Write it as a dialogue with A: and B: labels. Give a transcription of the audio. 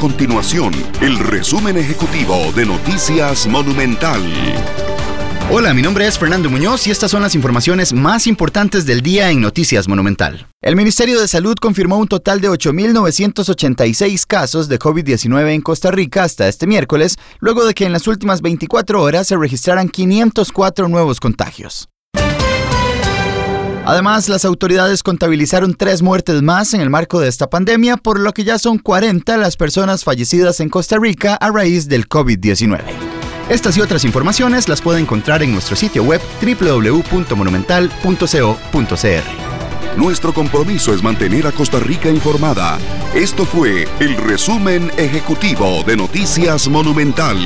A: continuación el resumen ejecutivo de Noticias Monumental.
B: Hola, mi nombre es Fernando Muñoz y estas son las informaciones más importantes del día en Noticias Monumental. El Ministerio de Salud confirmó un total de 8.986 casos de COVID-19 en Costa Rica hasta este miércoles, luego de que en las últimas 24 horas se registraran 504 nuevos contagios. Además, las autoridades contabilizaron tres muertes más en el marco de esta pandemia, por lo que ya son 40 las personas fallecidas en Costa Rica a raíz del COVID-19. Estas y otras informaciones las puede encontrar en nuestro sitio web www.monumental.co.cr.
A: Nuestro compromiso es mantener a Costa Rica informada. Esto fue el resumen ejecutivo de Noticias Monumental.